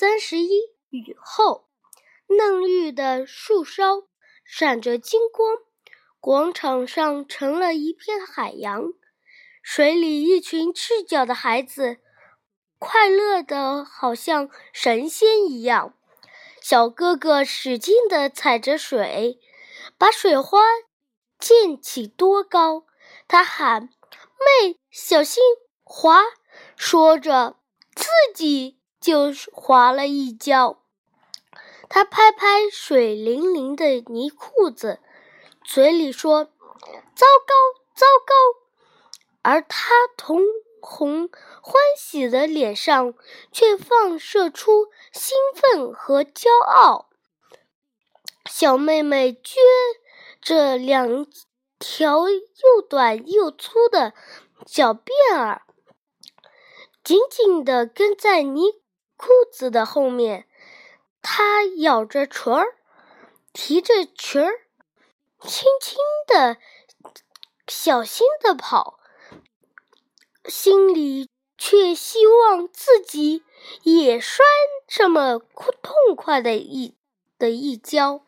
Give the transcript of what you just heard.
三十一雨后，嫩绿的树梢闪着金光，广场上成了一片海洋。水里，一群赤脚的孩子，快乐的好像神仙一样。小哥哥使劲地踩着水，把水花溅起多高。他喊：“妹，小心滑！”说着，自己就滑了一跤。他拍拍水淋淋的泥裤子，嘴里说：“糟糕，糟糕！”而他通红欢喜的脸上却放射出兴奋和骄傲。小妹妹撅着两条又短又粗的小辫儿，紧紧地跟在泥裤子的后面。他咬着唇儿，提着裙儿，轻轻地、小心地跑。心里却希望自己也摔这么痛快的一的一跤。